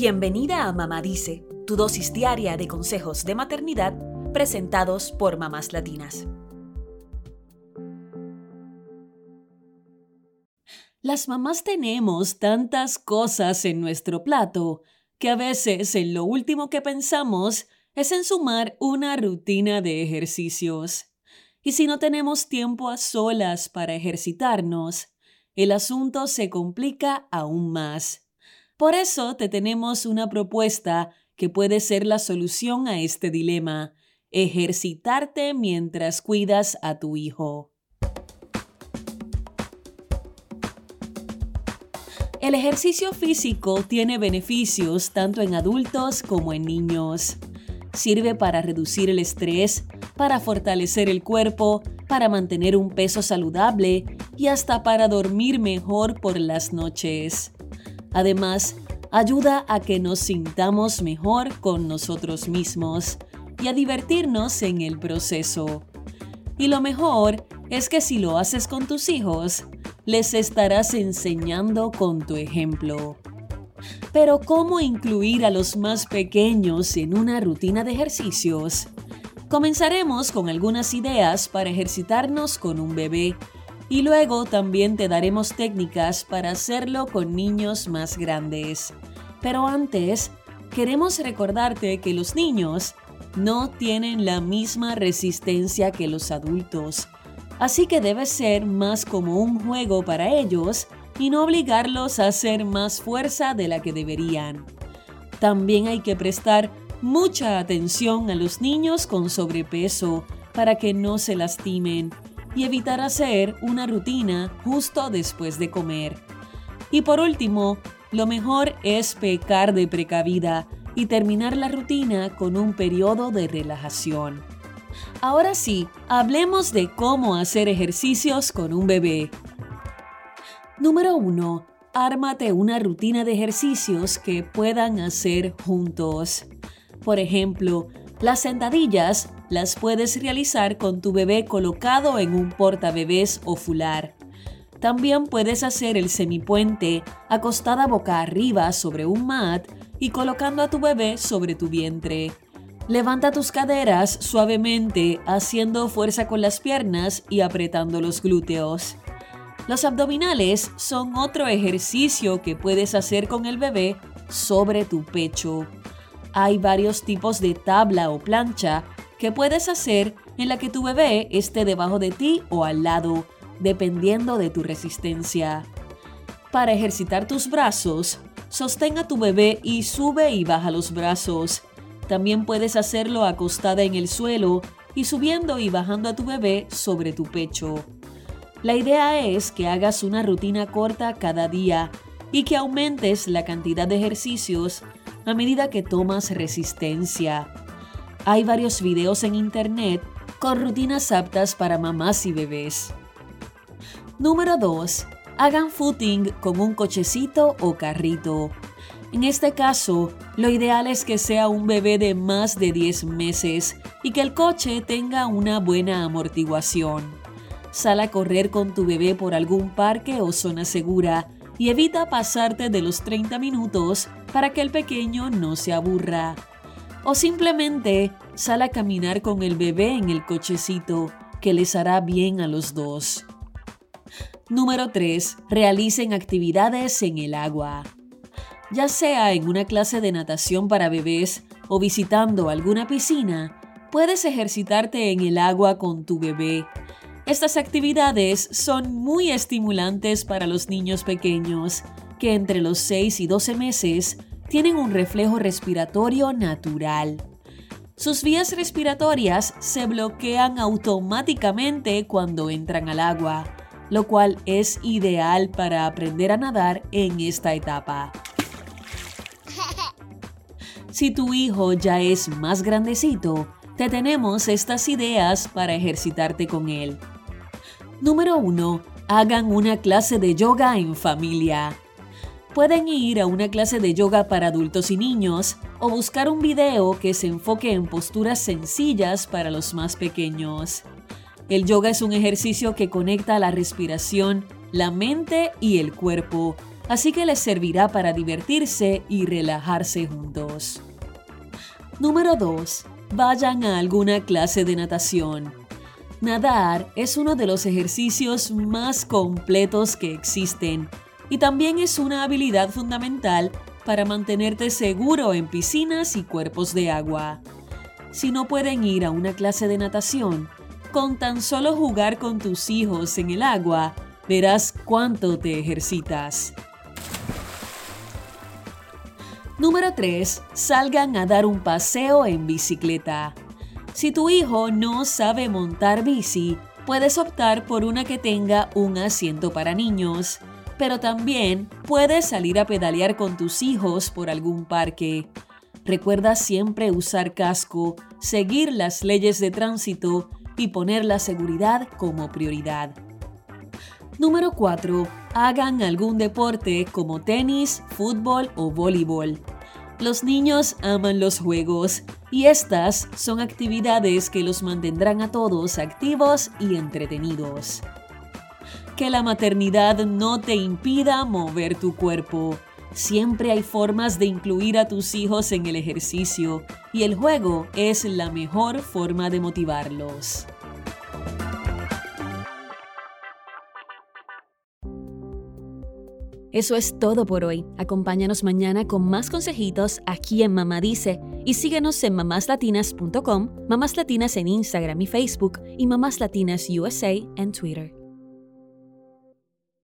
Bienvenida a Mamá Dice, tu dosis diaria de consejos de maternidad presentados por mamás latinas. Las mamás tenemos tantas cosas en nuestro plato que a veces en lo último que pensamos es en sumar una rutina de ejercicios. Y si no tenemos tiempo a solas para ejercitarnos, el asunto se complica aún más. Por eso te tenemos una propuesta que puede ser la solución a este dilema, ejercitarte mientras cuidas a tu hijo. El ejercicio físico tiene beneficios tanto en adultos como en niños. Sirve para reducir el estrés, para fortalecer el cuerpo, para mantener un peso saludable y hasta para dormir mejor por las noches. Además, ayuda a que nos sintamos mejor con nosotros mismos y a divertirnos en el proceso. Y lo mejor es que si lo haces con tus hijos, les estarás enseñando con tu ejemplo. Pero ¿cómo incluir a los más pequeños en una rutina de ejercicios? Comenzaremos con algunas ideas para ejercitarnos con un bebé y luego también te daremos técnicas para hacerlo con niños más grandes. Pero antes, queremos recordarte que los niños no tienen la misma resistencia que los adultos, así que debe ser más como un juego para ellos y no obligarlos a hacer más fuerza de la que deberían. También hay que prestar mucha atención a los niños con sobrepeso para que no se lastimen y evitar hacer una rutina justo después de comer. Y por último, lo mejor es pecar de precavida y terminar la rutina con un periodo de relajación. Ahora sí, hablemos de cómo hacer ejercicios con un bebé. Número 1. Ármate una rutina de ejercicios que puedan hacer juntos. Por ejemplo, las sentadillas las puedes realizar con tu bebé colocado en un portabebés o fular. También puedes hacer el semipuente acostada boca arriba sobre un mat y colocando a tu bebé sobre tu vientre. Levanta tus caderas suavemente haciendo fuerza con las piernas y apretando los glúteos. Los abdominales son otro ejercicio que puedes hacer con el bebé sobre tu pecho. Hay varios tipos de tabla o plancha que puedes hacer en la que tu bebé esté debajo de ti o al lado, dependiendo de tu resistencia. Para ejercitar tus brazos, sostén a tu bebé y sube y baja los brazos. También puedes hacerlo acostada en el suelo y subiendo y bajando a tu bebé sobre tu pecho. La idea es que hagas una rutina corta cada día y que aumentes la cantidad de ejercicios a medida que tomas resistencia. Hay varios videos en internet con rutinas aptas para mamás y bebés. Número 2. Hagan footing con un cochecito o carrito. En este caso, lo ideal es que sea un bebé de más de 10 meses y que el coche tenga una buena amortiguación. Sal a correr con tu bebé por algún parque o zona segura y evita pasarte de los 30 minutos para que el pequeño no se aburra. O simplemente sal a caminar con el bebé en el cochecito, que les hará bien a los dos. Número 3. Realicen actividades en el agua. Ya sea en una clase de natación para bebés o visitando alguna piscina, puedes ejercitarte en el agua con tu bebé estas actividades son muy estimulantes para los niños pequeños, que entre los 6 y 12 meses tienen un reflejo respiratorio natural. Sus vías respiratorias se bloquean automáticamente cuando entran al agua, lo cual es ideal para aprender a nadar en esta etapa. Si tu hijo ya es más grandecito, te tenemos estas ideas para ejercitarte con él. Número 1. Hagan una clase de yoga en familia. Pueden ir a una clase de yoga para adultos y niños o buscar un video que se enfoque en posturas sencillas para los más pequeños. El yoga es un ejercicio que conecta la respiración, la mente y el cuerpo así que les servirá para divertirse y relajarse juntos. Número 2. Vayan a alguna clase de natación. Nadar es uno de los ejercicios más completos que existen y también es una habilidad fundamental para mantenerte seguro en piscinas y cuerpos de agua. Si no pueden ir a una clase de natación, con tan solo jugar con tus hijos en el agua, verás cuánto te ejercitas. Número 3. Salgan a dar un paseo en bicicleta. Si tu hijo no sabe montar bici, puedes optar por una que tenga un asiento para niños, pero también puedes salir a pedalear con tus hijos por algún parque. Recuerda siempre usar casco, seguir las leyes de tránsito y poner la seguridad como prioridad. Número 4. Hagan algún deporte como tenis, fútbol o voleibol. Los niños aman los juegos y estas son actividades que los mantendrán a todos activos y entretenidos. Que la maternidad no te impida mover tu cuerpo. Siempre hay formas de incluir a tus hijos en el ejercicio y el juego es la mejor forma de motivarlos. Eso es todo por hoy. Acompáñanos mañana con más consejitos aquí en Mamá Dice y síguenos en mamáslatinas.com, Mamás Latinas en Instagram y Facebook y Mamás Latinas USA en Twitter.